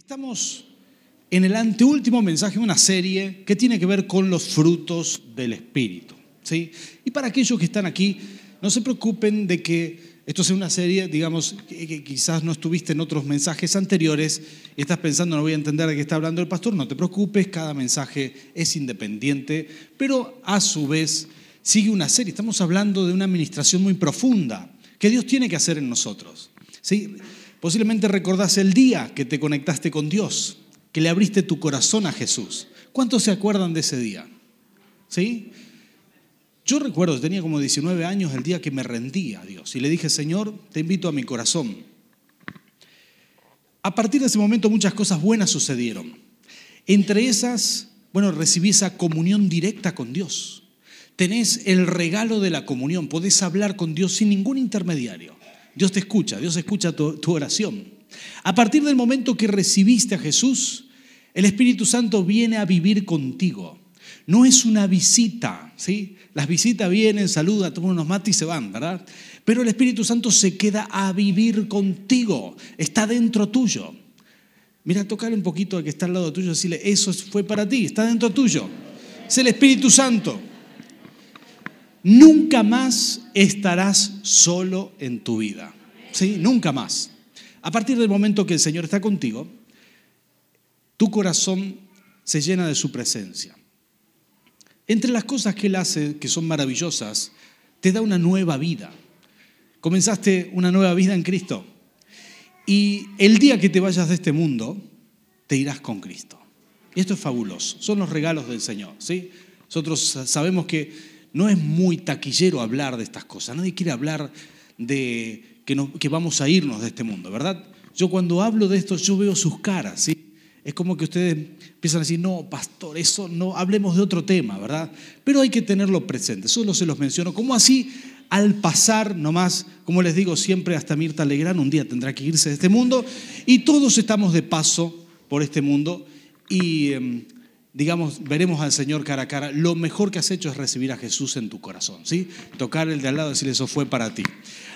Estamos en el anteúltimo mensaje de una serie que tiene que ver con los frutos del Espíritu. ¿sí? Y para aquellos que están aquí, no se preocupen de que esto sea una serie, digamos, que quizás no estuviste en otros mensajes anteriores y estás pensando, no voy a entender de qué está hablando el pastor, no te preocupes, cada mensaje es independiente, pero a su vez sigue una serie. Estamos hablando de una administración muy profunda que Dios tiene que hacer en nosotros. ¿sí? Posiblemente recordás el día que te conectaste con Dios, que le abriste tu corazón a Jesús. ¿Cuántos se acuerdan de ese día? ¿Sí? Yo recuerdo, tenía como 19 años el día que me rendí a Dios y le dije, Señor, te invito a mi corazón. A partir de ese momento muchas cosas buenas sucedieron. Entre esas, bueno, recibí esa comunión directa con Dios. Tenés el regalo de la comunión, podés hablar con Dios sin ningún intermediario. Dios te escucha, Dios escucha tu, oración. A partir del momento que recibiste a Jesús, el Espíritu Santo viene a vivir contigo. No es una visita, ¿sí? Las visitas vienen, saludan, toman unos mates y se van, ¿verdad? Pero el Espíritu Santo se queda a vivir contigo, está dentro tuyo. Mira, tocar un poquito al que está al lado tuyo decirle, eso fue para ti, está dentro tuyo. Es el Espíritu Santo. Nunca más estarás solo en tu vida. ¿Sí? Nunca más. A partir del momento que el Señor está contigo, tu corazón se llena de su presencia. Entre las cosas que Él hace, que son maravillosas, te da una nueva vida. Comenzaste una nueva vida en Cristo. Y el día que te vayas de este mundo, te irás con Cristo. Esto es fabuloso. Son los regalos del Señor. ¿sí? Nosotros sabemos que no es muy taquillero hablar de estas cosas. Nadie quiere hablar de que, vamos a irnos de este mundo, ¿verdad? Yo cuando hablo de esto, yo veo sus caras, ¿sí? Es como que ustedes empiezan a decir, no, pastor, eso no, hablemos de otro tema, ¿verdad? Pero hay que tenerlo presente, solo se los menciono, como así al pasar nomás, como les digo siempre, hasta Mirta Legrán un día tendrá que irse de este mundo y todos estamos de paso por este mundo y em, digamos, veremos al Señor cara a cara, lo mejor que has hecho es recibir a Jesús en tu corazón, ¿sí? Tocar el de al lado y decirle, eso fue para ti.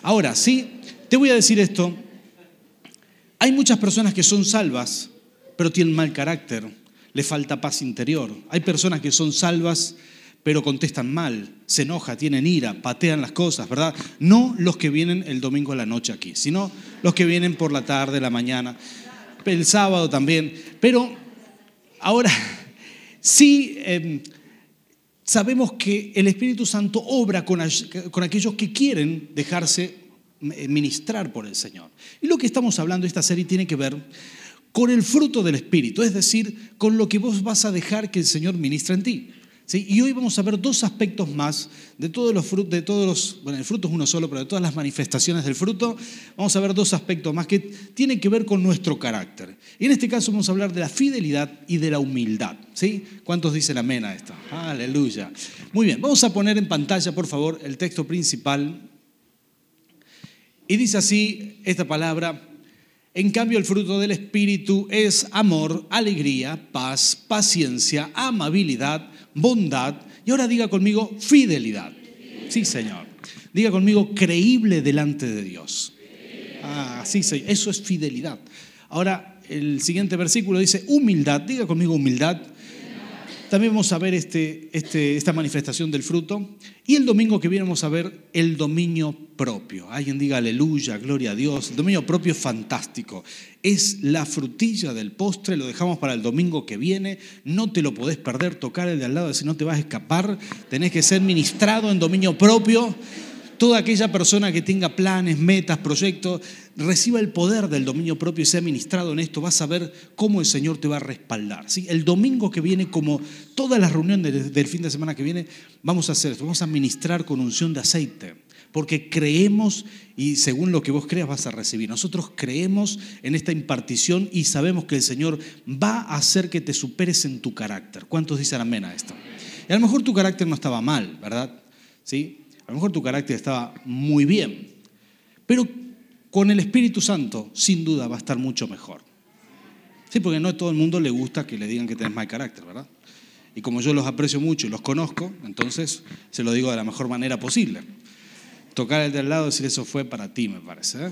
Ahora, sí, te voy a decir esto, hay muchas personas que son salvas, pero tienen mal carácter, le falta paz interior. Hay personas que son salvas, pero contestan mal, se enoja, tienen ira, patean las cosas, ¿verdad? No los que vienen el domingo a la noche aquí, sino los que vienen por la tarde, la mañana, el sábado también. Pero ahora Sí, em, sabemos que el Espíritu Santo obra con, con aquellos que quieren dejarse eh, ministrar por el Señor. Y lo que estamos hablando esta serie tiene que ver con el fruto del Espíritu, es decir, con lo que vos vas a dejar que el Señor ministre en ti. Y hoy vamos a ver dos aspectos más de todos los frutos, de todos los, bueno, el fruto es uno solo, pero de todas las manifestaciones del fruto, vamos a ver dos aspectos más que tienen que ver con nuestro carácter. Y en este caso vamos a hablar de la fidelidad y de la humildad. ¿Cuántos dicen amén a esto? Aleluya. Muy bien, vamos a poner en pantalla, por favor, el texto principal. Y dice así esta palabra, en cambio, el fruto del Espíritu es amor, alegría, paz, paciencia, amabilidad, bondad. Y ahora diga conmigo fidelidad. Sí, Señor. Diga conmigo creíble delante de Dios. Ah, sí, Señor. Eso es fidelidad. Ahora, el siguiente versículo dice humildad. Diga conmigo humildad. También vamos a ver este, este, esta manifestación del fruto. Y el domingo que viene vamos a ver el dominio propio. Alguien diga aleluya, gloria a Dios. El dominio propio es fantástico. Es la frutilla del postre, lo dejamos para el domingo que viene. No te lo podés perder, tocar el de al lado, si no te vas a escapar. Tenés que ser ministrado en dominio propio. Toda aquella persona que tenga planes, metas, proyectos, reciba el poder del dominio propio y sea ministrado en esto, vas a ver cómo el Señor te va a respaldar. ¿sí? El domingo que viene, como todas las reuniones del fin de semana que viene, vamos a hacer esto, vamos a ministrar con unción de aceite, porque creemos y según lo que vos creas vas a recibir. Nosotros creemos en esta impartición y sabemos que el Señor va a hacer que te superes en tu carácter. ¿Cuántos dicen amén a esto? Y a lo mejor tu carácter no estaba mal, ¿verdad? ¿Sí? A lo mejor tu carácter estaba muy bien, pero con el Espíritu Santo sin duda va a estar mucho mejor. Sí, porque no a todo el mundo le gusta que le digan que tenés mal carácter, ¿verdad? Y como yo los aprecio mucho y los conozco, entonces se lo digo de la mejor manera posible. Tocar el de al lado y decir eso fue para ti, me parece. ¿eh?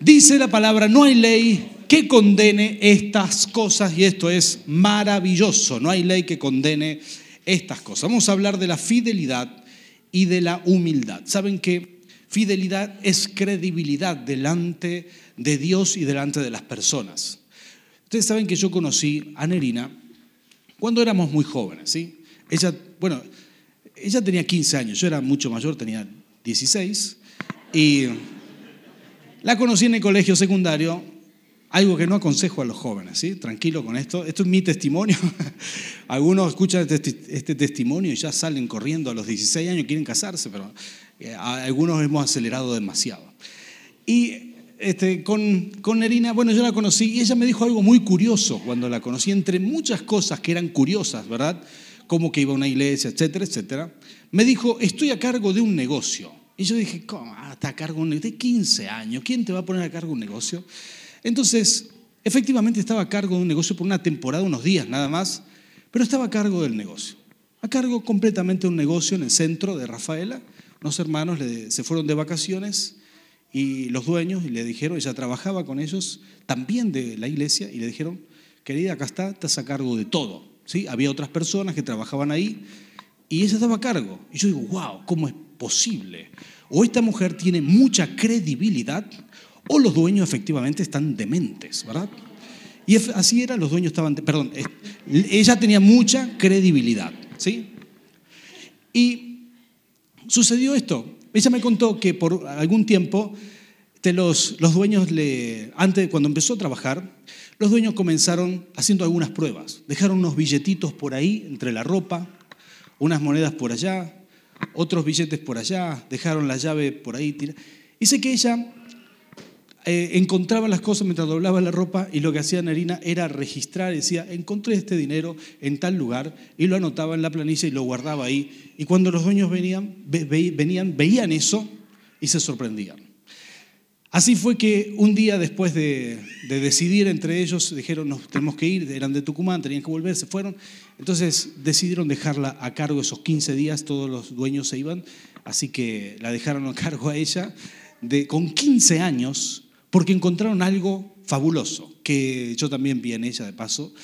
Dice la palabra, no hay ley que condene estas cosas y esto es maravilloso. No hay ley que condene estas cosas. Vamos a hablar de la fidelidad y de la humildad. ¿Saben que fidelidad es credibilidad delante de Dios y delante de las personas? Ustedes saben que yo conocí a Nerina cuando éramos muy jóvenes, ¿sí? Ella, bueno, ella tenía 15 años, yo era mucho mayor, tenía 16 y la conocí en el colegio secundario algo que no aconsejo a los jóvenes, ¿sí? Tranquilo con esto. Esto es mi testimonio. Algunos escuchan este, este, testimonio y ya salen corriendo a los 16 años, quieren casarse, pero eh, algunos hemos acelerado demasiado. Y este, con, con Nerina, bueno, yo la conocí y ella me dijo algo muy curioso cuando la conocí, entre muchas cosas que eran curiosas, ¿verdad? Como que iba a una iglesia, etcétera, etcétera. Me dijo, estoy a cargo de un negocio. Y yo dije, ¿cómo? Ah, está a cargo de un negocio. De 15 años, ¿quién te va a poner a cargo un negocio? Entonces, efectivamente estaba a cargo de un negocio por una temporada, unos días nada más, pero estaba a cargo del negocio. A cargo completamente de un negocio en el centro de Rafaela. Unos hermanos se fueron de vacaciones y los dueños le dijeron, ella trabajaba con ellos también de la iglesia y le dijeron, querida, acá está, estás a cargo de todo. ¿Sí? Había otras personas que trabajaban ahí y ella estaba a cargo. Y yo digo, wow, ¿cómo es posible? O esta mujer tiene mucha credibilidad o los dueños efectivamente están dementes, ¿verdad? Y así era, los dueños estaban, perdón, ella tenía mucha credibilidad, ¿sí? Y sucedió esto. Ella me contó que por algún tiempo los, los dueños, le, antes, cuando empezó a trabajar, los dueños comenzaron haciendo algunas pruebas. Dejaron unos billetitos por ahí, entre la ropa, unas monedas por allá, otros billetes por allá, dejaron la llave por ahí. Sé que ella eh, encontraba las cosas mientras doblaba la ropa y lo que hacía Narina era registrar, decía, encontré este dinero en tal lugar y lo anotaba en la planilla y lo guardaba ahí. Y cuando los dueños venían, venían veían eso y se sorprendían. Así fue que un día después de, decidir entre ellos, dijeron, nos tenemos que ir, eran de Tucumán, tenían que volver, se fueron. Entonces decidieron dejarla a cargo esos 15 días, todos los dueños se iban, así que la dejaron a cargo a ella. De, con 15 años, porque encontraron algo fabuloso, que yo también vi en ella de paso,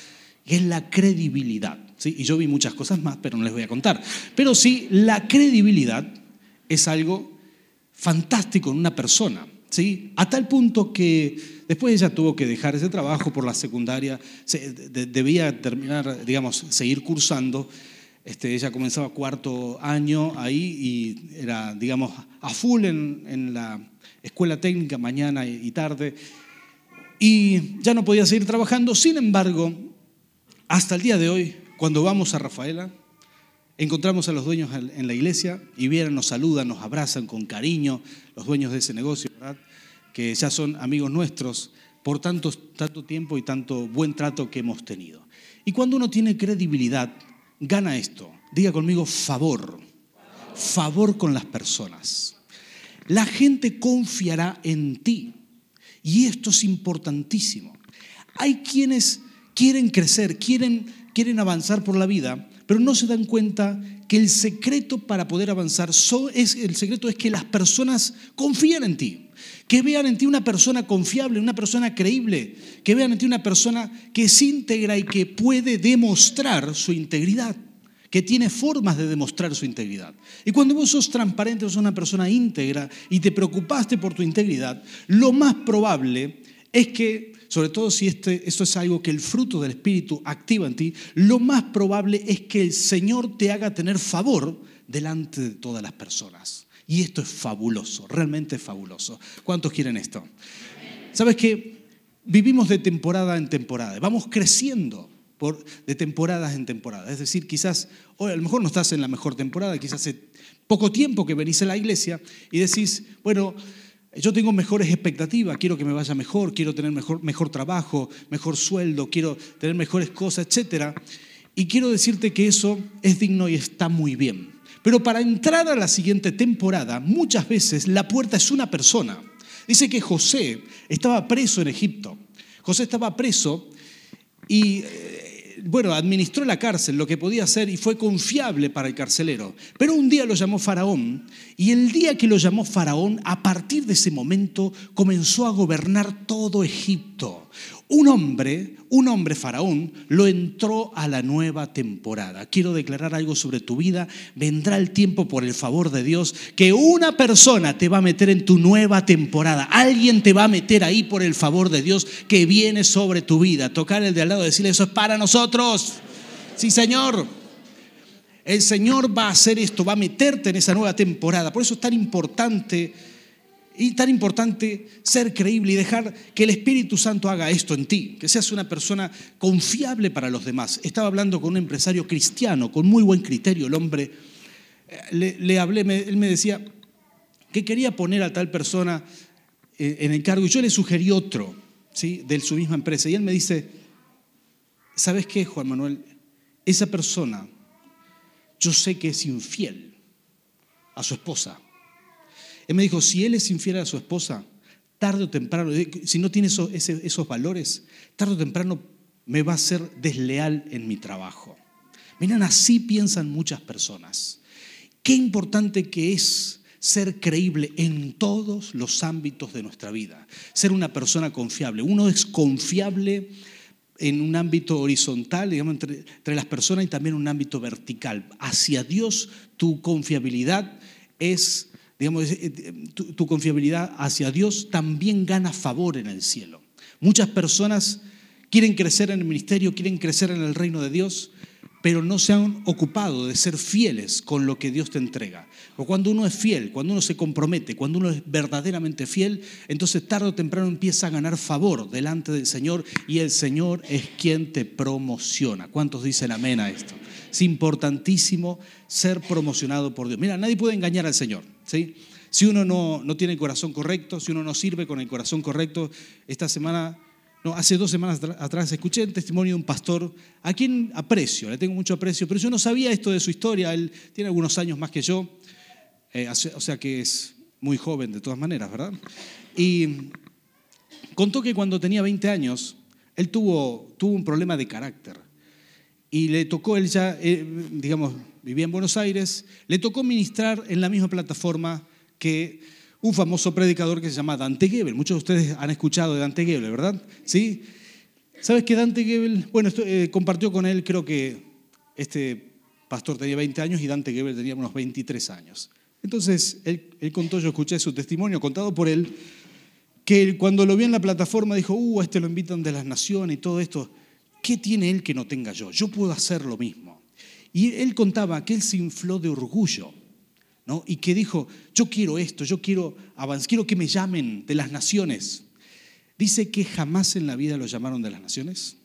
que es la credibilidad. ¿sí? Y yo vi muchas cosas más, pero no les voy a contar. Pero sí, la credibilidad es algo fantástico en una persona. ¿sí? A tal punto que después ella tuvo que dejar ese trabajo por la secundaria, debía terminar, digamos, seguir cursando. Este, ella comenzaba cuarto año ahí y era, digamos, a full en, la escuela técnica mañana y tarde, y ya no podía seguir trabajando. Sin embargo, hasta el día de hoy, cuando vamos a Rafaela, encontramos a los dueños en la iglesia y vienen, nos saludan, nos abrazan con cariño, los dueños de ese negocio, que ya son amigos nuestros por tanto, tanto tiempo y tanto buen trato que hemos tenido. Y cuando uno tiene credibilidad, gana esto. Diga conmigo favor. Favor con las personas la gente confiará en ti. Y esto es importantísimo. Hay quienes quieren crecer, quieren, quieren avanzar por la vida, pero no se dan cuenta que el secreto para poder avanzar es, el secreto es que las personas confíen en ti, que vean en ti una persona confiable, una persona creíble, que vean en ti una persona que es íntegra y que puede demostrar su integridad que tiene formas de demostrar su integridad. Y cuando vos sos transparente, sos una persona íntegra y te preocupaste por tu integridad, lo más probable es que, sobre todo si este, esto es algo que el fruto del Espíritu activa en ti, lo más probable es que el Señor te haga tener favor delante de todas las personas. Y esto es fabuloso, realmente es fabuloso. ¿Cuántos quieren esto? ¿Sabes que Vivimos de temporada en temporada, vamos creciendo de temporadas en temporada. Es decir, quizás, hoy a lo mejor no estás en la mejor temporada, quizás hace poco tiempo que venís a la iglesia y decís, bueno, yo tengo mejores expectativas, quiero que me vaya mejor, quiero tener mejor, mejor trabajo, mejor sueldo, quiero tener mejores cosas, etc. Y quiero decirte que eso es digno y está muy bien. Pero para entrar a la siguiente temporada, muchas veces la puerta es una persona. Dice que José estaba preso en Egipto. José estaba preso y eh, bueno, administró la cárcel, lo que podía hacer, y fue confiable para el carcelero. Pero un día lo llamó Faraón, y el día que lo llamó Faraón, a partir de ese momento comenzó a gobernar todo Egipto. Un hombre, un hombre faraón, lo entró a la nueva temporada. Quiero declarar algo sobre tu vida. Vendrá el tiempo por el favor de Dios que una persona te va a meter en tu nueva temporada. Alguien te va a meter ahí por el favor de Dios que viene sobre tu vida. Tocar el de al lado decirle, eso es para nosotros. Sí, Señor. El Señor va a hacer esto, va a meterte en esa nueva temporada. Por eso es tan importante y tan importante ser creíble y dejar que el Espíritu Santo haga esto en ti, que seas una persona confiable para los demás. Estaba hablando con un empresario cristiano, con muy buen criterio, el hombre. Eh, le, hablé, él me decía que quería poner a tal persona eh, en el cargo y yo le sugerí otro, ¿sí? de su misma empresa. Y él me dice, ¿sabes qué, Juan Manuel? Esa persona, yo sé que es infiel a su esposa él me dijo, si él es infiel a su esposa, tarde o temprano, si no tiene esos, esos valores, tarde o temprano me va a ser desleal en mi trabajo. Miren, así piensan muchas personas. Qué importante que es ser creíble en todos los ámbitos de nuestra vida, ser una persona confiable. Uno es confiable en un ámbito horizontal, digamos, entre, entre las personas y también un ámbito vertical. Hacia Dios tu confiabilidad es digamos, eh, eh, tu, confiabilidad hacia Dios también gana favor en el cielo. Muchas personas quieren crecer en el ministerio, quieren crecer en el reino de Dios, pero no se han ocupado de ser fieles con lo que Dios te entrega. Cuando uno es fiel, cuando uno se compromete, cuando uno es verdaderamente fiel, entonces tarde o temprano empieza a ganar favor delante del Señor y el Señor es quien te promociona. ¿Cuántos dicen amén a esto? Es importantísimo ser promocionado por Dios. Mira, nadie puede engañar al Señor. ¿Sí? Si uno no, no tiene el corazón correcto, si uno no sirve con el corazón correcto, esta semana no, hace dos semanas atrás escuché el testimonio de un pastor a quien aprecio, le tengo mucho aprecio, pero yo no sabía esto de su historia. Él tiene algunos años más que yo, eh, o sea que es muy joven de todas maneras, ¿verdad? Y contó que cuando tenía 20 años, él tuvo, tuvo un problema de carácter y le tocó, él ya, eh, digamos, vivía en Buenos Aires, le tocó ministrar en la misma plataforma que un famoso predicador que se llama Dante Gebel. Muchos de ustedes han escuchado de Dante Gebel, ¿verdad? ¿Sí? ¿Sabes que Dante Gebel, bueno, eh, compartió con él, creo que este pastor tenía 20 años y Dante Gebel tenía unos 23 años. Entonces, él, él contó, yo escuché su testimonio contado por él, que cuando lo vio en la plataforma dijo, uh, a este lo invitan de las naciones y todo esto. ¿Qué tiene él que no tenga yo? Yo puedo hacer lo mismo. Y él contaba que él se infló de orgullo, ¿no? Y que dijo, yo quiero esto, yo quiero avanzar, quiero que me llamen de las naciones. Dice que jamás en la vida lo llamaron de las naciones.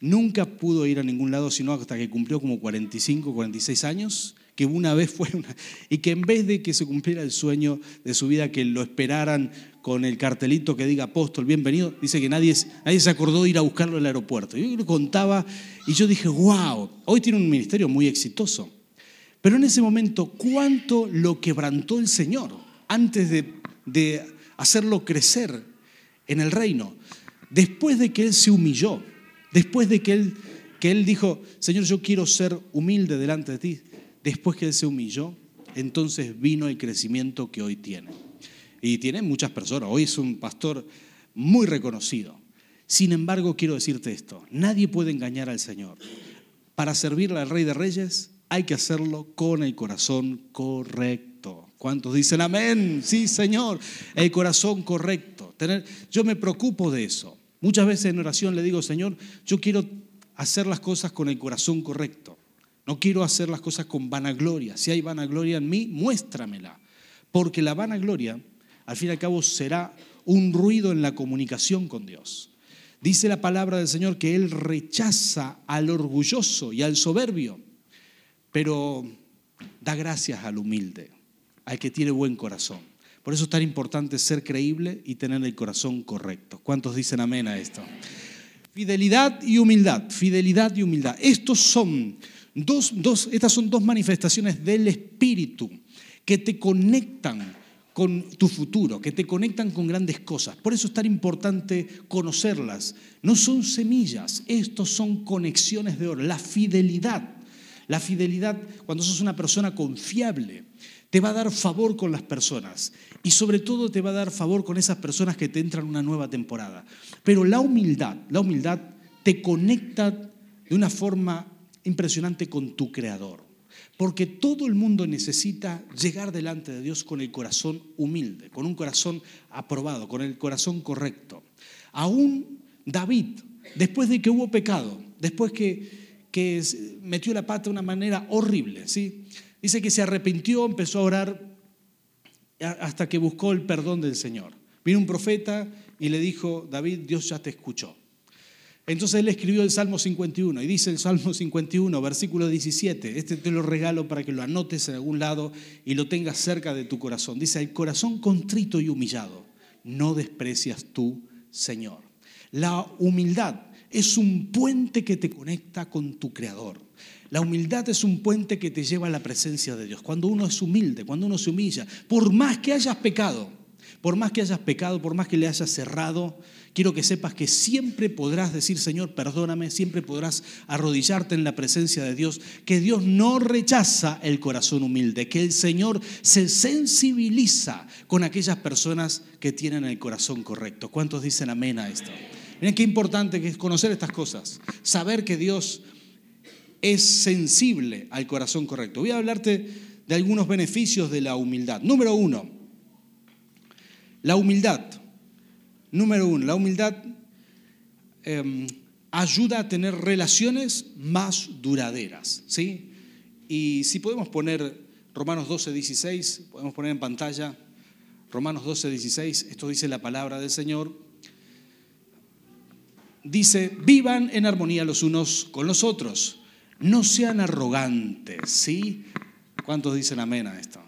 Nunca pudo ir a ningún lado, sino hasta que cumplió como 45, 46 años que una vez fue una, y que en vez de que se cumpliera el sueño de su vida, que lo esperaran con el cartelito que diga apóstol, bienvenido, dice que nadie, nadie se acordó de ir a buscarlo al aeropuerto. Yo lo contaba y yo dije, wow, hoy tiene un ministerio muy exitoso. Pero en ese momento, ¿cuánto lo quebrantó el Señor antes de, de hacerlo crecer en el reino? Después de que Él se humilló, después de que Él, que él dijo, Señor, yo quiero ser humilde delante de ti Después que él se humilló, entonces vino el crecimiento que hoy tiene. Y tiene muchas personas. Hoy es un pastor muy reconocido. Sin embargo, quiero decirte esto, nadie puede engañar al Señor. Para servirle al Rey de Reyes hay que hacerlo con el corazón correcto. ¿Cuántos dicen amén? Sí, Señor, el corazón correcto. Yo me preocupo de eso. Muchas veces en oración le digo, Señor, yo quiero hacer las cosas con el corazón correcto. No quiero hacer las cosas con vanagloria. Si hay vanagloria en mí, muéstramela. Porque la vanagloria, al fin y al cabo, será un ruido en la comunicación con Dios. Dice la palabra del Señor que Él rechaza al orgulloso y al soberbio, pero da gracias al humilde, al que tiene buen corazón. Por eso es tan importante ser creíble y tener el corazón correcto. ¿Cuántos dicen amén a esto? Fidelidad y humildad, fidelidad y humildad. Estos son Dos, estas son dos manifestaciones del Espíritu que te conectan con tu futuro, que te conectan con grandes cosas. Por eso es tan importante conocerlas. No son semillas, estos son conexiones de oro. La fidelidad, la fidelidad cuando sos una persona confiable, te va a dar favor con las personas y sobre todo te va a dar favor con esas personas que te entran en una nueva temporada. Pero la humildad, la humildad te conecta de una forma impresionante con tu creador. Porque todo el mundo necesita llegar delante de Dios con el corazón humilde, con un corazón aprobado, con el corazón correcto. Aún David, después de que hubo pecado, después que, que metió la pata de una manera horrible, ¿sí? dice que se arrepintió, empezó a orar hasta que buscó el perdón del Señor. Vino un profeta y le dijo, David, Dios ya te escuchó. Entonces él escribió el Salmo 51 y dice el Salmo 51, versículo 17, este te lo regalo para que lo anotes en algún lado y lo tengas cerca de tu corazón. Dice, el corazón contrito y humillado, no desprecias tú, Señor. La humildad es un puente que te conecta con tu Creador. La humildad es un puente que te lleva a la presencia de Dios. Cuando uno es humilde, cuando uno se humilla, por más que hayas pecado, por más que hayas pecado, por más que le hayas cerrado, quiero que sepas que siempre podrás decir, Señor, perdóname, siempre podrás arrodillarte en la presencia de Dios, que Dios no rechaza el corazón humilde, que el Señor se sensibiliza con aquellas personas que tienen el corazón correcto. ¿Cuántos dicen amén a esto? Miren qué importante que es conocer estas cosas, saber que Dios es sensible al corazón correcto. Voy a hablarte de algunos beneficios de la humildad. Número uno, la humildad. Número uno, la humildad em, ayuda a tener relaciones más duraderas. ¿sí? Y si podemos poner Romanos 12, 16, podemos poner en pantalla Romanos 12, 16, esto dice la palabra del Señor. Dice, vivan en armonía los unos con los otros, no sean arrogantes, ¿sí? ¿Cuántos dicen amén a esto?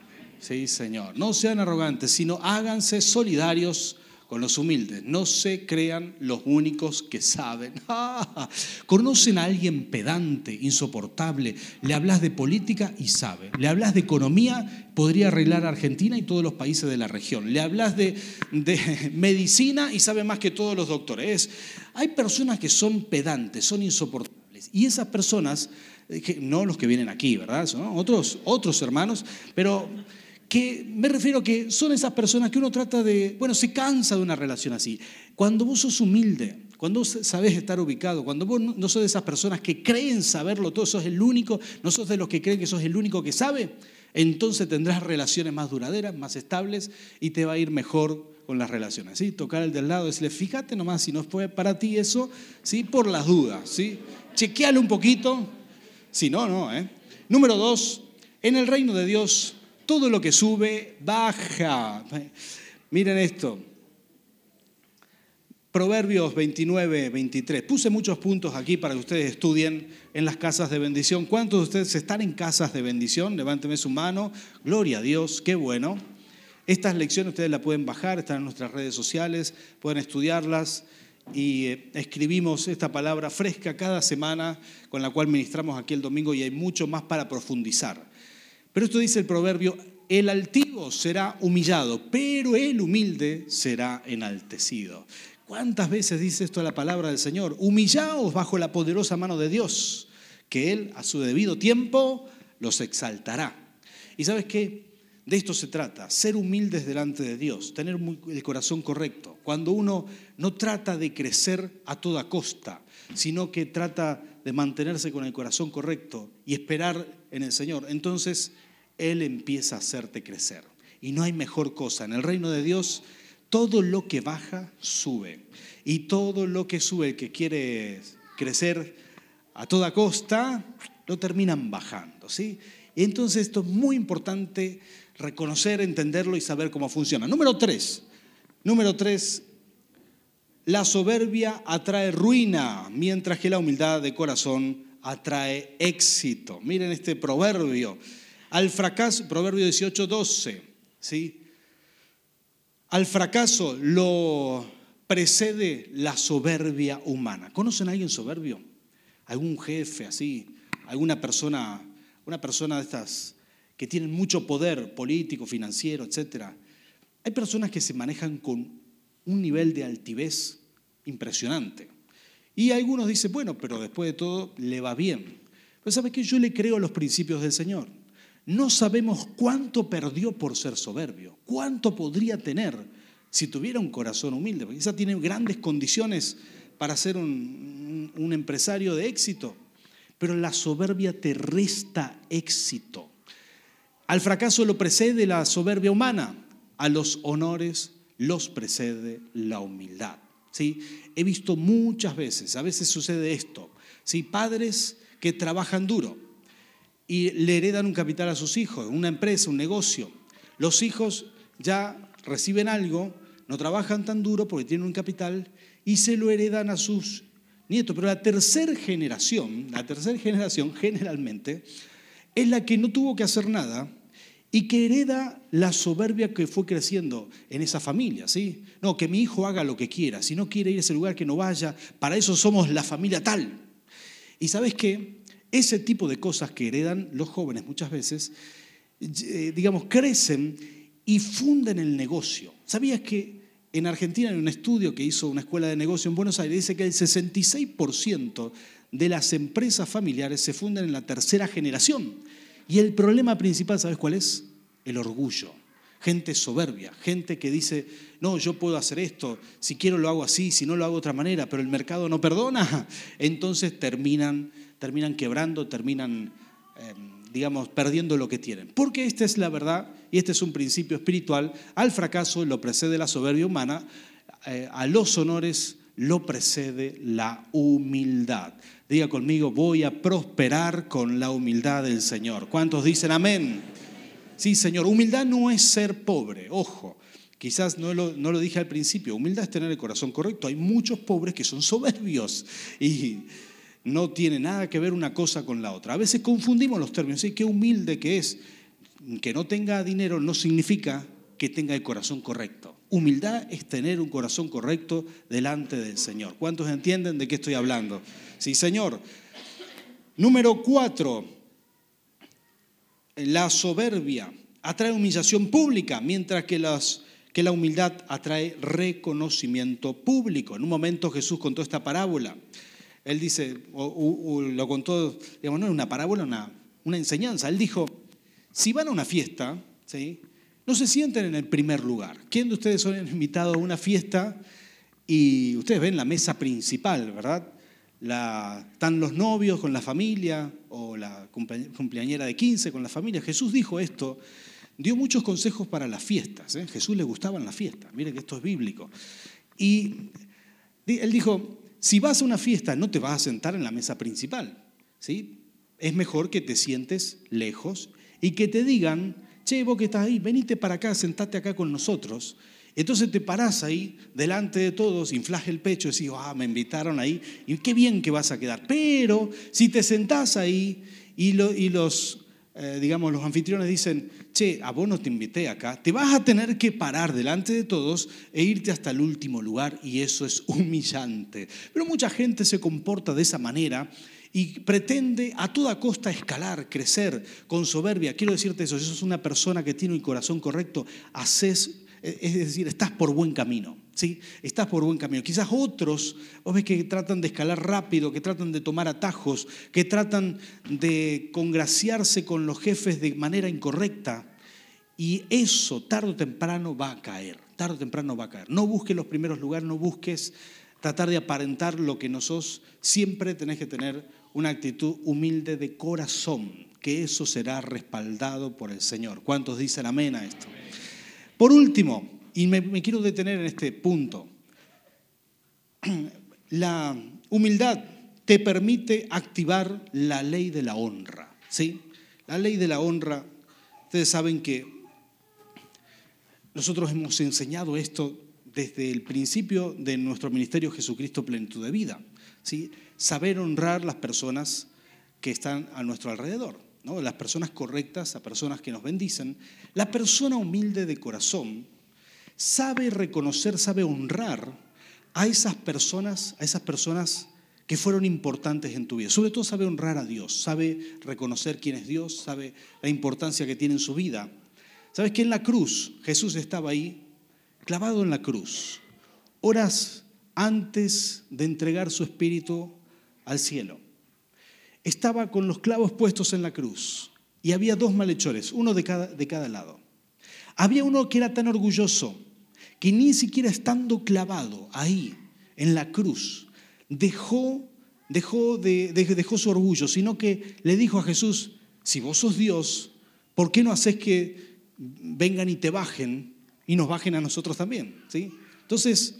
Sí, Señor. No sean arrogantes, sino háganse solidarios con los humildes. No se crean los únicos que saben. Conocen a alguien pedante, insoportable. Le hablas de política y sabe. Le hablas de economía, podría arreglar Argentina y todos los países de la región. Le hablas de, de medicina y sabe más que todos los doctores. Hay personas que son pedantes, son insoportables. Y esas personas, eh, no los que vienen aquí, ¿verdad? Son otros, otros hermanos, pero que me refiero que son esas personas que uno trata de, bueno, se cansa de una relación así. Cuando vos sos humilde, cuando vos sabés estar ubicado, cuando vos no sos de esas personas que creen saberlo todo, sos el único, no sos de los que creen que sos el único que sabe, entonces tendrás relaciones más duraderas, más estables y te va a ir mejor con las relaciones. ¿sí? Tocar el del lado, decirle, fíjate nomás si no fue para ti eso, ¿sí? por las dudas. ¿sí? Chequeale un poquito, si no, no. ¿eh? Número dos, en el reino de Dios todo lo que sube, baja. Miren esto. Proverbios 29, 23. Puse muchos puntos aquí para que ustedes estudien en las casas de bendición. ¿Cuántos de ustedes están en casas de bendición? Levánteme su mano. Gloria a Dios, qué bueno. Estas lecciones ustedes las pueden bajar, están en nuestras redes sociales, pueden estudiarlas y eh, escribimos esta palabra fresca cada semana con la cual ministramos aquí el domingo y hay mucho más para profundizar. Pero esto dice el proverbio, el altivo será humillado, pero el humilde será enaltecido. ¿Cuántas veces dice esto la palabra del Señor? Humillaos bajo la poderosa mano de Dios, que Él a su debido tiempo los exaltará. ¿Y sabes qué? De esto se trata, ser humildes delante de Dios, tener el corazón correcto. Cuando uno no trata de crecer a toda costa, sino que trata de mantenerse con el corazón correcto y esperar en el Señor, entonces Él empieza a hacerte crecer. Y no hay mejor cosa. En el reino de Dios, todo lo que baja, sube. Y todo lo que sube, el que quiere crecer a toda costa, lo terminan bajando. ¿sí? Y entonces esto es muy importante reconocer, entenderlo y saber cómo funciona. Número tres. Número tres, la soberbia atrae ruina, mientras que la humildad de corazón atrae éxito. Miren este proverbio. Al fracaso, proverbio 18, 12, ¿sí? Al fracaso lo precede la soberbia humana. ¿Conocen a alguien soberbio? ¿Algún jefe así? ¿Alguna persona, una persona de estas que tienen mucho poder político, financiero, etcétera? Hay personas que se manejan con un nivel de altivez impresionante. Y algunos dicen, bueno, pero después de todo le va bien. Pero ¿sabe qué? Yo le creo a los principios del Señor. No sabemos cuánto perdió por ser soberbio, cuánto podría tener si tuviera un corazón humilde, porque quizá tiene grandes condiciones para ser un, empresario de éxito, pero la soberbia te resta éxito. Al fracaso lo precede la soberbia humana, a los honores los precede la humildad. ¿sí? He visto muchas veces, a veces sucede esto, ¿sí? padres que trabajan duro y le heredan un capital a sus hijos, una empresa, un negocio. Los hijos ya reciben algo, no trabajan tan duro porque tienen un capital y se lo heredan a sus nietos. Pero la tercera generación, la tercera generación generalmente, es la que no tuvo que hacer nada y que hereda la soberbia que fue creciendo en esa familia, ¿sí? No, que mi hijo haga lo que quiera, si no quiere ir a ese lugar que no vaya, para eso somos la familia tal. Y sabes qué? Ese tipo de cosas que heredan los jóvenes muchas veces, eh, digamos, crecen y funden el negocio. ¿Sabías que en Argentina hay un estudio que hizo una escuela de negocio en Buenos Aires, dice que el 66% de las empresas familiares se funden en la tercera generación. Y el problema principal, ¿sabes cuál es? El orgullo. Gente soberbia, gente que dice, no, yo puedo hacer esto, si quiero lo hago así, si no lo hago de otra manera, pero el mercado no perdona. Entonces terminan, terminan quebrando, terminan, em, digamos, perdiendo lo que tienen. Porque esta es la verdad y este es un principio espiritual. Al fracaso lo precede la soberbia humana, eh, a los honores lo precede la humildad. Diga conmigo, voy a prosperar con la humildad del Señor. ¿Cuántos dicen amén? Sí, Señor, humildad no es ser pobre, ojo. Quizás no lo, no lo dije al principio, humildad es tener el corazón correcto. Hay muchos pobres que son soberbios y no tiene nada que ver una cosa con la otra. A veces confundimos los términos. ¿sí? Qué humilde que es. Que no tenga dinero no significa que tenga el corazón correcto. Humildad es tener un corazón correcto delante del Señor. ¿Cuántos entienden de qué estoy hablando? Sí, Señor. Número cuatro, la soberbia atrae humillación pública, mientras que, la humildad atrae reconocimiento público. En un momento Jesús contó esta parábola. Él dice, o, lo contó, digamos, no es una parábola, una, una enseñanza. Él dijo, si van a una fiesta, ¿sí? no se sienten en el primer lugar. ¿Quién de ustedes son invitados a una fiesta y ustedes ven la mesa principal, verdad? Están los novios con la familia o la cumpleañera de 15 con la familia. Jesús dijo esto, dio muchos consejos para las fiestas. ¿eh? Jesús le gustaban las fiestas, mire que esto es bíblico. Y él dijo, si vas a una fiesta no te vas a sentar en la mesa principal. ¿sí? Es mejor que te sientes lejos y que te digan, che, vos que estás ahí, venite para acá, sentate acá con nosotros. Entonces te parás ahí delante de todos, inflas el pecho y decís, ah, me invitaron ahí, y qué bien que vas a quedar. Pero si te sentás ahí y, los, eh, digamos, los anfitriones dicen, che, a vos no te invité acá, te vas a tener que parar delante de todos e irte hasta el último lugar y eso es humillante. Pero mucha gente se comporta de esa manera y pretende a toda costa escalar, crecer con soberbia. Quiero decirte eso, si sos una persona que tiene un corazón correcto, haces, es decir, estás por buen camino. ¿sí? Estás por buen camino. Quizás otros, vos ves que tratan de escalar rápido, que tratan de tomar atajos, que tratan de congraciarse con los jefes de manera incorrecta. Y eso tarde o temprano va a caer, tarde o temprano va a caer. No busques los primeros lugares, no busques tratar de aparentar lo que no sos. Siempre tenés que tener una actitud humilde de corazón, que eso será respaldado por el Señor. ¿Cuántos dicen amén a esto? Por último, y me, quiero detener en este punto, la humildad te permite activar la ley de la honra. ¿sí? La ley de la honra, ustedes saben que nosotros hemos enseñado esto desde el principio de nuestro ministerio Jesucristo Plenitud de Vida. ¿sí? saber honrar las personas que están a nuestro alrededor, ¿no? las personas correctas, las personas que nos bendicen. La persona humilde de corazón sabe reconocer, sabe honrar a esas personas, a esas personas que fueron importantes en tu vida. Sobre todo sabe honrar a Dios, sabe reconocer quién es Dios, sabe la importancia que tiene en su vida. ¿Sabes que en la cruz Jesús estaba ahí clavado en la cruz, horas antes de entregar su espíritu al cielo. Estaba con los clavos puestos en la cruz y había dos malhechores, uno de cada, de cada lado. Había uno que era tan orgulloso que ni siquiera estando clavado ahí en la cruz, dejó, dejó, de, dejó su orgullo, sino que le dijo a Jesús, si vos sos Dios, ¿por qué no haces que vengan y te bajen y nos bajen a nosotros también? ¿Sí? Entonces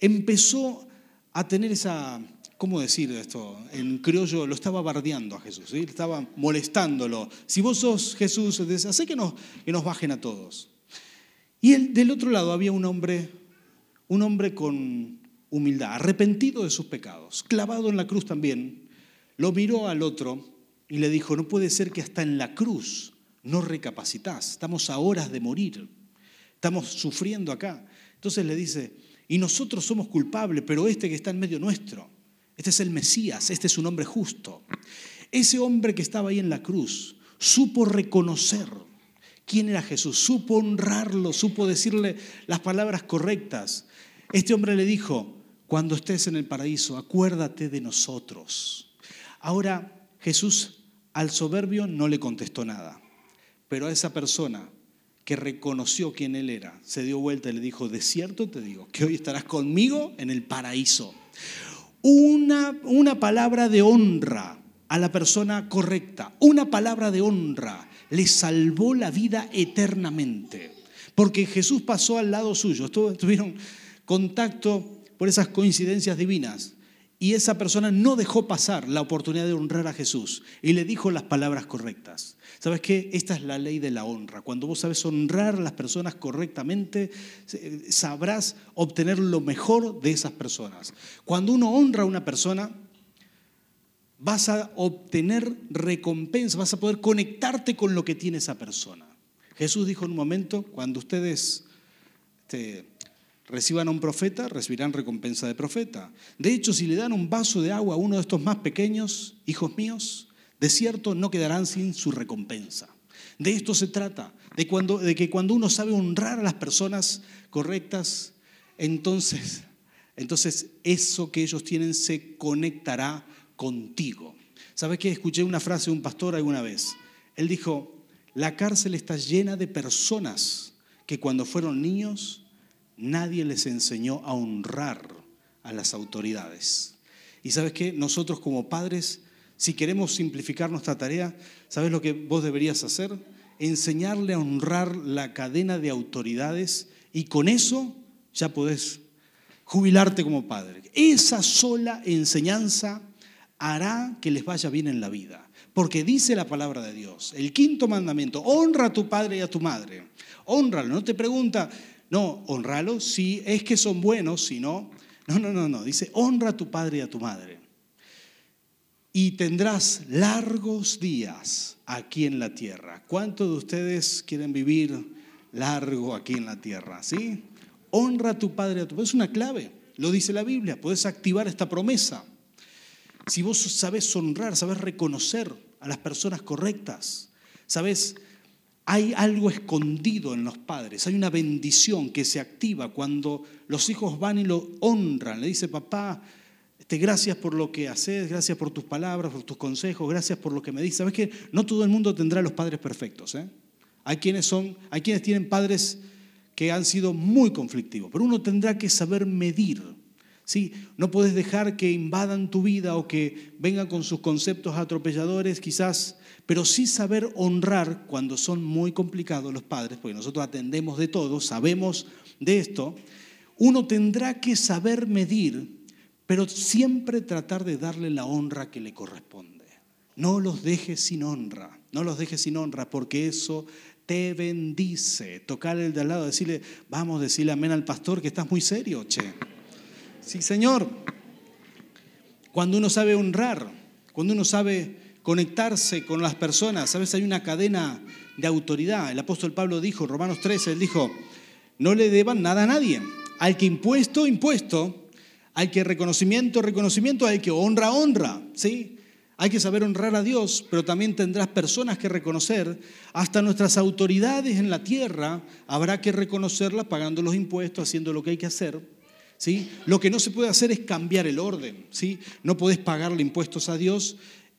empezó a tener esa, ¿cómo decir esto? En criollo lo estaba bardeando a Jesús, estaba molestándolo. Si vos sos Jesús, hace que nos, que nos bajen a todos. Y del otro lado había un hombre, un hombre con humildad, arrepentido de sus pecados, clavado en la cruz también. Lo miró al otro y le dijo, no puede ser que hasta en la cruz no recapacitas, estamos a horas de morir, estamos sufriendo acá. Entonces le dice, y nosotros somos culpables, pero este que está en medio nuestro, este es el Mesías, este es un hombre justo. Ese hombre que estaba ahí en la cruz supo reconocer quién era Jesús, supo honrarlo, supo decirle las palabras correctas. Este hombre le dijo, cuando estés en el paraíso, acuérdate de nosotros. Ahora Jesús al soberbio no le contestó nada, pero a esa persona que reconoció quién él era, se dio vuelta y le dijo, de cierto te digo, que hoy estarás conmigo en el paraíso. Una, una palabra de honra a la persona correcta, una palabra de honra le salvó la vida eternamente, porque Jesús pasó al lado suyo, tuvieron contacto por esas coincidencias divinas. Y esa persona no dejó pasar la oportunidad de honrar a Jesús y le dijo las palabras correctas. ¿Sabes qué? Esta es la ley de la honra. Cuando vos sabes honrar a las personas correctamente, sabrás obtener lo mejor de esas personas. Cuando uno honra a una persona, vas a obtener recompensa, vas a poder conectarte con lo que tiene esa persona. Jesús dijo en un momento, cuando ustedes este, reciban a un profeta, recibirán recompensa de profeta. De hecho, si le dan un vaso de agua a uno de estos más pequeños, hijos míos, de cierto no quedarán sin su recompensa. De esto se trata, de, que cuando uno sabe honrar a las personas correctas, entonces, entonces eso que ellos tienen se conectará contigo. ¿Sabes qué? Escuché una frase de un pastor alguna vez. Él dijo, la cárcel está llena de personas que cuando fueron niños nadie les enseñó a honrar a las autoridades. Y sabes qué, nosotros como padres, si queremos simplificar nuestra tarea, ¿sabes lo que vos deberías hacer? Enseñarle a honrar la cadena de autoridades y con eso ya podés jubilarte como padre. Esa sola enseñanza hará que les vaya bien en la vida. Porque dice la palabra de Dios, el quinto mandamiento, honra a tu padre y a tu madre. Honralo, no te pregunta, no, honralo si es que son buenos, si no. No, no, no, no. Dice, honra a tu padre y a tu madre. Y tendrás largos días aquí en la tierra. ¿Cuántos de ustedes quieren vivir largo aquí en la tierra? ¿Sí? Honra a tu padre y a tu madre. Es una clave. Lo dice la Biblia. Puedes activar esta promesa. Si vos sabes honrar, sabes reconocer a las personas correctas, sabes hay algo escondido en los padres, hay una bendición que se activa cuando los hijos van y lo honran. Le dice, papá, este, gracias por lo que haces, gracias por tus palabras, por tus consejos, gracias por lo que me dices. Sabes que no todo el mundo tendrá los padres perfectos. ¿eh? Hay, quienes son, hay quienes tienen padres que han sido muy conflictivos, pero uno tendrá que saber medir. ¿Sí? No puedes dejar que invadan tu vida o que vengan con sus conceptos atropelladores, quizás pero sí saber honrar cuando son muy complicados los padres, porque nosotros atendemos de todo, sabemos de esto, uno tendrá que saber medir, pero siempre tratar de darle la honra que le corresponde. No los dejes sin honra, no los dejes sin honra, porque eso te bendice. Tocar el de al lado, decirle, vamos, decirle amén al pastor que estás muy serio, che. Sí, Señor. Cuando uno sabe honrar, cuando uno sabe conectarse con las personas. Sabes, hay una cadena de autoridad. El apóstol Pablo dijo, Romanos 13, él dijo, no le deban nada a nadie. Al que impuesto, impuesto. Al que reconocimiento, reconocimiento. Al que honra, honra. ¿Sí? Hay que saber honrar a Dios, pero también tendrás personas que reconocer. Hasta nuestras autoridades en la tierra habrá que reconocerlas pagando los impuestos, haciendo lo que hay que hacer. ¿Sí? Lo que no se puede hacer es cambiar el orden. ¿sí? No podés pagarle impuestos a Dios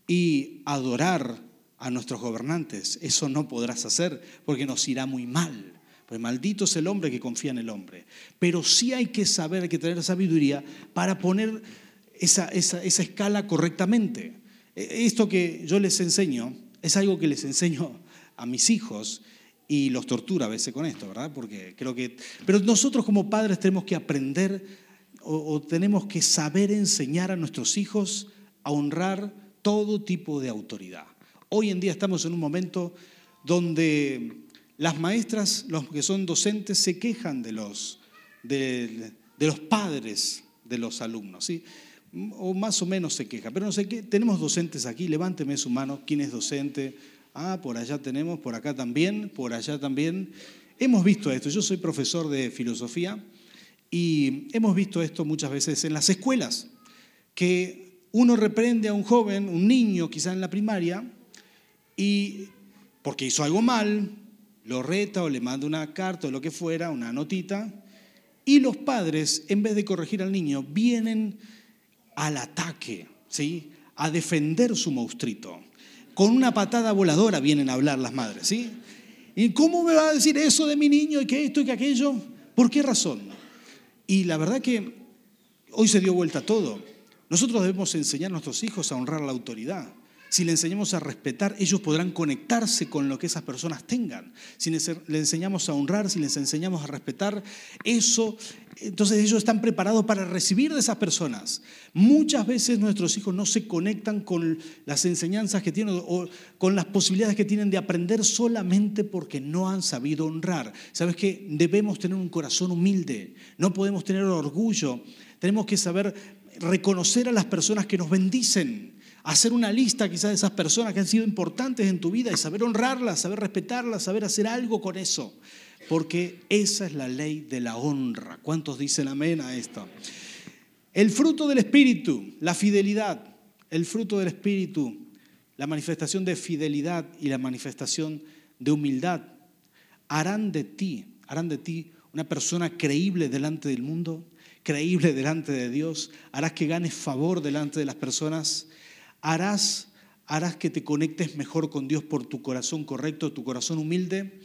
y adorar a nuestros gobernantes. Eso no podrás hacer porque nos irá muy mal. Pues maldito es el hombre que confía en el hombre. Pero sí hay que saber, hay que tener sabiduría para poner esa, esa, esa escala correctamente. E, esto que yo les enseño es algo que les enseño a mis hijos y los tortura a veces con esto, ¿verdad? Porque creo que... Pero nosotros como padres tenemos que aprender o, tenemos que saber enseñar a nuestros hijos a honrar todo tipo de autoridad. Hoy en día estamos en un momento donde las maestras, los que son docentes, se quejan de los, de, de los padres de los alumnos. ¿sí? o más o menos se queja. Pero no sé qué, tenemos docentes aquí, levánteme su mano, ¿quién es docente? Ah, por allá tenemos, por acá también, por allá también. Hemos visto esto, yo soy profesor de filosofía y hemos visto esto muchas veces en las escuelas, que uno reprende a un joven, un niño quizá en la primaria, y porque hizo algo mal, lo reta o le manda una carta o lo que fuera, una notita, y los padres, en vez de corregir al niño, vienen al ataque, ¿sí? a defender su monstruito. Con una patada voladora vienen a hablar las madres. ¿sí? ¿Y cómo me va a decir eso de mi niño y que esto y que aquello? ¿Por qué razón? Y la verdad que hoy se dio vuelta todo. Nosotros debemos enseñar a nuestros hijos a honrar la autoridad. Si le enseñamos a respetar, ellos podrán conectarse con lo que esas personas tengan. Si les enseñamos a honrar, si les enseñamos a respetar, eso, entonces ellos están preparados para recibir de esas personas. Muchas veces nuestros hijos no se conectan con las enseñanzas que tienen o con las posibilidades que tienen de aprender solamente porque no han sabido honrar. ¿Sabes que Debemos tener un corazón humilde, no podemos tener orgullo, tenemos que saber reconocer a las personas que nos bendicen hacer una lista quizás de esas personas que han sido importantes en tu vida y saber honrarlas, saber respetarlas, saber hacer algo con eso. Porque esa es la ley de la honra. ¿Cuántos dicen amén a esto? El fruto del Espíritu, la fidelidad, el fruto del Espíritu, la manifestación de fidelidad y la manifestación de humildad, harán de ti, harán de ti una persona creíble delante del mundo, creíble delante de Dios, harás que ganes favor delante de las personas harás, harás que te conectes mejor con Dios por tu corazón correcto, tu corazón humilde,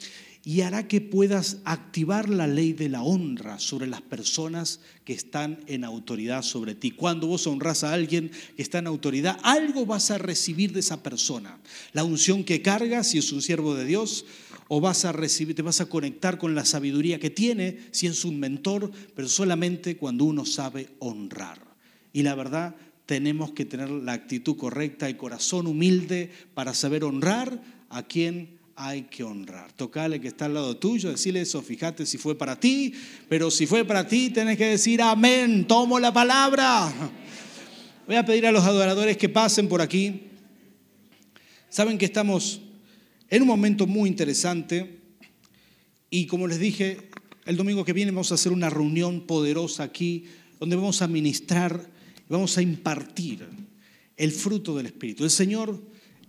y hará que puedas activar la ley de la honra sobre las personas que están en autoridad sobre ti. Cuando vos honras a alguien que está en autoridad, algo vas a recibir de esa persona. La unción que carga, si es un siervo de Dios, o vas a recibir, te vas a conectar con la sabiduría que tiene, si es un mentor, pero solamente cuando uno sabe honrar. Y la verdad, tenemos que tener la actitud correcta, el corazón humilde para saber honrar a quien hay que honrar. Tocale que está al lado tuyo, decirle eso, fíjate si fue para ti, pero si fue para ti, tenés que decir amén, tomo la palabra. Voy a pedir a los adoradores que pasen por aquí. Saben que estamos en un momento muy interesante y como les dije, el domingo que viene vamos a hacer una reunión poderosa aquí donde vamos a ministrar vamos a impartir el fruto del Espíritu. El Señor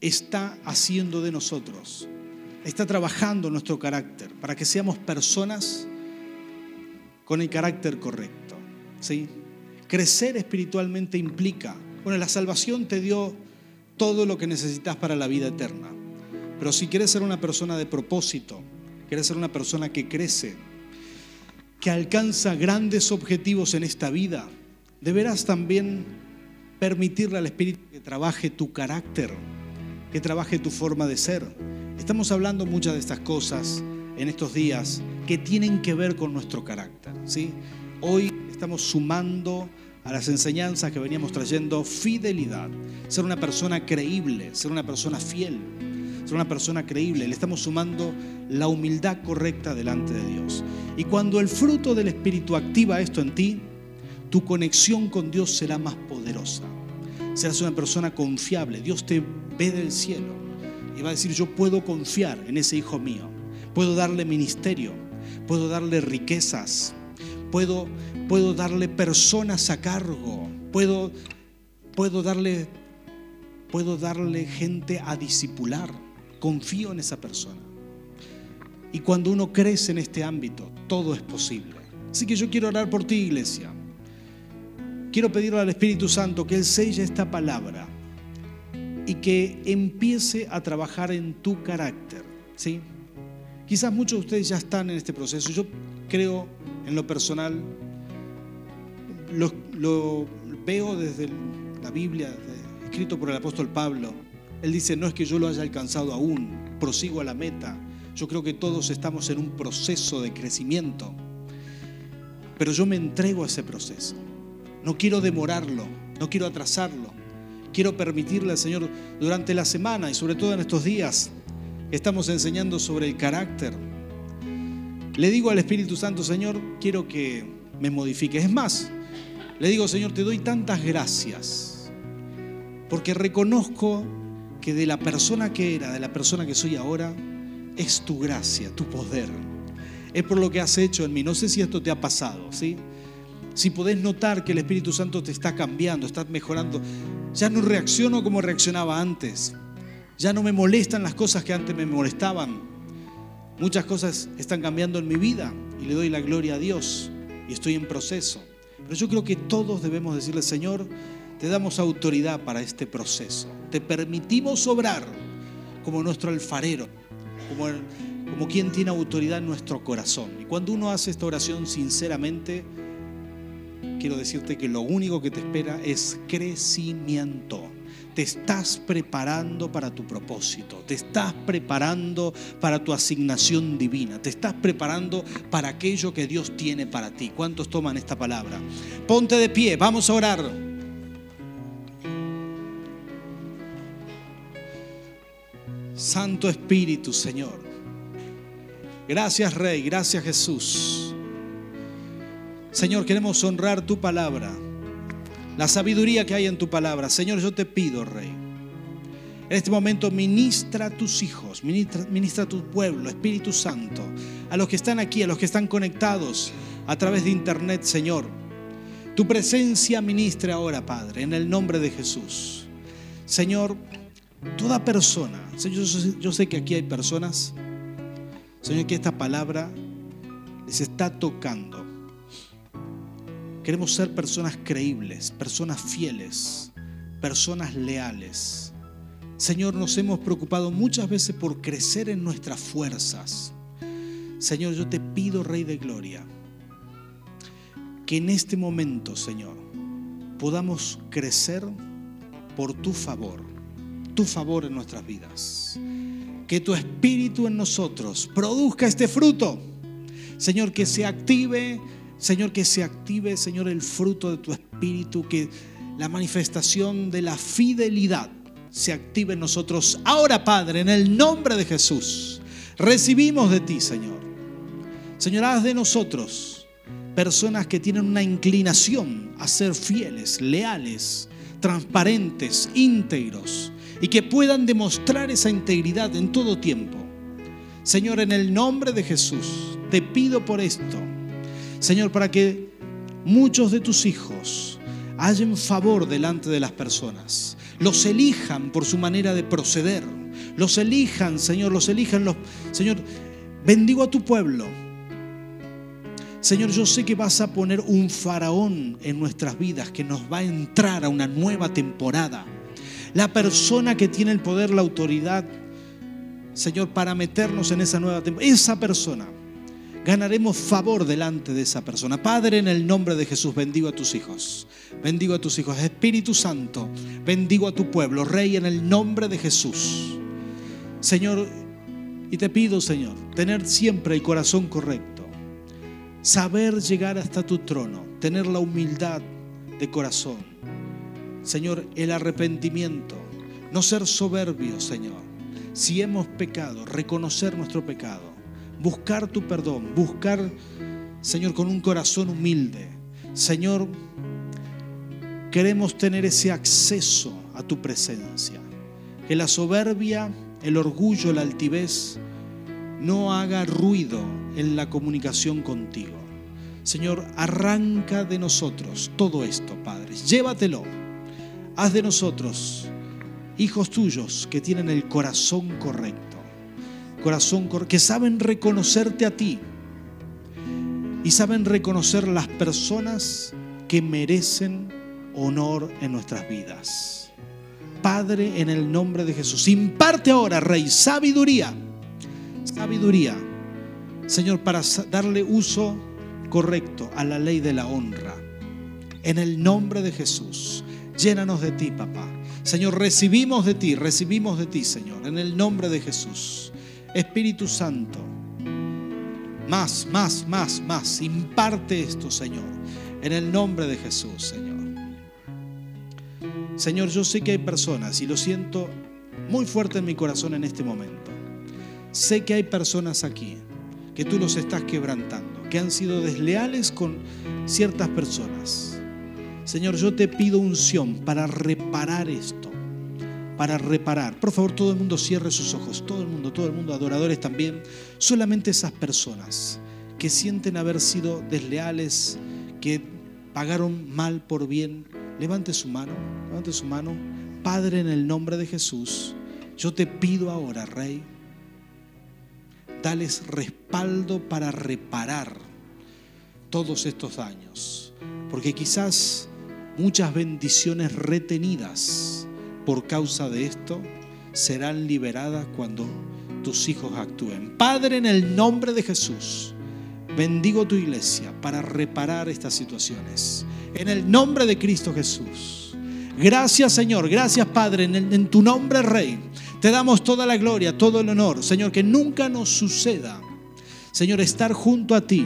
está haciendo de nosotros, está trabajando nuestro carácter para que seamos personas con el carácter correcto. ¿sí? Crecer espiritualmente implica, bueno, la salvación te dio todo lo que necesitas para la vida eterna. Pero si quieres ser una persona de propósito, quieres ser una persona que crece, que alcanza grandes objetivos en esta vida, deberás también permitirle al Espíritu que trabaje tu carácter, que trabaje tu forma de ser. Estamos hablando muchas de estas cosas en estos días que tienen que ver con nuestro carácter. ¿sí? Hoy estamos sumando a las enseñanzas que veníamos trayendo fidelidad, ser una persona creíble, ser una persona fiel, ser una persona creíble. Le estamos sumando la humildad correcta delante de Dios. Y cuando el fruto del Espíritu activa esto en ti, tu conexión con Dios será más poderosa. Serás una persona confiable. Dios te ve del cielo y va a decir, yo puedo confiar en ese hijo mío. Puedo darle ministerio, puedo darle riquezas, puedo, puedo darle personas a cargo, puedo, puedo darle puedo darle gente a disipular. Confío en esa persona. Y cuando uno crece en este ámbito, todo es posible. Así que yo quiero orar por ti, iglesia. Quiero pedirle al Espíritu Santo que Él selle esta palabra y que empiece a trabajar en tu carácter. ¿sí? Quizás muchos de ustedes ya están en este proceso. Yo creo en lo personal, lo, veo desde la Biblia, escrito por el apóstol Pablo. Él dice, no es que yo lo haya alcanzado aún, prosigo a la meta. Yo creo que todos estamos en un proceso de crecimiento, pero yo me entrego a ese proceso. No quiero demorarlo, no quiero atrasarlo. Quiero permitirle al Señor durante la semana y sobre todo en estos días estamos enseñando sobre el carácter. Le digo al Espíritu Santo, Señor, quiero que me modifique. Es más, le digo, Señor, te doy tantas gracias porque reconozco que de la persona que era, de la persona que soy ahora, es tu gracia, tu poder. Es por lo que has hecho en mí. No sé si esto te ha pasado, ¿sí? Si podés notar que el Espíritu Santo te está cambiando, estás mejorando. Ya no reacciono como reaccionaba antes. Ya no me molestan las cosas que antes me molestaban. Muchas cosas están cambiando en mi vida y le doy la gloria a Dios y estoy en proceso. Pero yo creo que todos debemos decirle, Señor, te damos autoridad para este proceso. Te permitimos obrar como nuestro alfarero, como, como quien tiene autoridad en nuestro corazón. Y cuando uno hace esta oración sinceramente, quiero decirte que lo único que te espera es crecimiento. Te estás preparando para tu propósito, te estás preparando para tu asignación divina, te estás preparando para aquello que Dios tiene para ti. ¿Cuántos toman esta palabra? Ponte de pie, vamos a orar. Santo Espíritu, Señor. Gracias, Rey. Gracias, Jesús. Señor, queremos honrar tu palabra, la sabiduría que hay en tu palabra. Señor, yo te pido, Rey. En este momento ministra a tus hijos, ministra, a tu pueblo, Espíritu Santo, a los que están aquí, a los que están conectados a través de internet, Señor. Tu presencia ministra ahora, Padre, en el nombre de Jesús. Señor, Toda persona, Señor, yo sé que aquí hay personas, Señor, que esta palabra les está tocando. Queremos ser personas creíbles, personas fieles, personas leales. Señor, nos hemos preocupado muchas veces por crecer en nuestras fuerzas. Señor, yo te pido, Rey de Gloria, que en este momento, Señor, podamos crecer por tu favor tu favor en nuestras vidas. Que tu espíritu en nosotros produzca este fruto. Señor, que se active, Señor, que se active, Señor, el fruto de tu espíritu, que la manifestación de la fidelidad se active en nosotros. Ahora, Padre, en el nombre de Jesús, recibimos de ti, Señor. Señor, haz de nosotros personas que tienen una inclinación a ser fieles, leales, transparentes, íntegros y que puedan demostrar esa integridad en todo tiempo. Señor, en el nombre de Jesús, te pido por esto. Señor, para que muchos de tus hijos hayan favor delante de las personas, los elijan por su manera de proceder, los elijan, Señor, los elijan los... Señor, bendigo a tu pueblo. Señor, yo sé que vas a poner un faraón en nuestras vidas que nos va a entrar a una nueva temporada la persona que tiene el poder, la autoridad, Señor, para meternos en esa nueva temporada. Esa persona, ganaremos favor delante de esa persona. Padre, en el nombre de Jesús, bendigo a tus hijos. Bendigo a tus hijos. Espíritu Santo, bendigo a tu pueblo. Rey, en el nombre de Jesús. Señor, y te pido, Señor, tener siempre el corazón correcto. Saber llegar hasta tu trono. Tener la humildad de corazón Señor, el arrepentimiento, no ser soberbios, Señor. Si hemos pecado, reconocer nuestro pecado, buscar tu perdón, buscar, Señor, con un corazón humilde. Señor, queremos tener ese acceso a tu presencia. Que la soberbia, el orgullo, la altivez no haga ruido en la comunicación contigo. Señor, arranca de nosotros todo esto, Padre. Llévatelo haz de nosotros hijos tuyos que tienen el corazón correcto, corazón que saben reconocerte a ti y saben reconocer las personas que merecen honor en nuestras vidas. Padre, en el nombre de Jesús, imparte ahora, Rey, sabiduría, sabiduría, Señor, para darle uso correcto a la ley de la honra. En el nombre de Jesús, llénanos de ti, papá. Señor, recibimos de ti, recibimos de ti, Señor, en el nombre de Jesús. Espíritu Santo, más, más, más, más, imparte esto, Señor, en el nombre de Jesús, Señor. Señor, yo sé que hay personas, y lo siento muy fuerte en mi corazón en este momento, sé que hay personas aquí que tú los estás quebrantando, que han sido desleales con ciertas personas. Señor, yo te pido unción para reparar esto, para reparar. Por favor, todo el mundo cierre sus ojos, todo el mundo, todo el mundo, adoradores también. Solamente esas personas que sienten haber sido desleales, que pagaron mal por bien, levante su mano, levante su mano. Padre, en el nombre de Jesús, yo te pido ahora, Rey, dales respaldo para reparar todos estos daños. Porque quizás muchas bendiciones retenidas por causa de esto serán liberadas cuando tus hijos actúen. Padre, en el nombre de Jesús, bendigo tu iglesia para reparar estas situaciones. En el nombre de Cristo Jesús. Gracias Señor, gracias Padre, en, tu nombre Rey. Te damos toda la gloria, todo el honor. Señor, que nunca nos suceda, Señor, estar junto a ti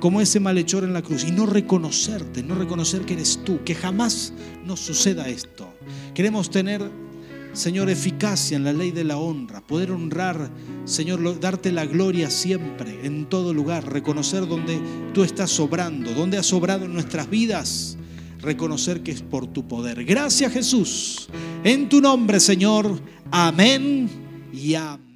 como ese malhechor en la cruz y no reconocerte, no reconocer que eres tú, que jamás nos suceda esto. Queremos tener, Señor, eficacia en la ley de la honra, poder honrar, Señor, darte la gloria siempre, en todo lugar, reconocer donde tú estás sobrando, donde has sobrado en nuestras vidas, reconocer que es por tu poder. Gracias Jesús, en tu nombre, Señor. Amén y amén.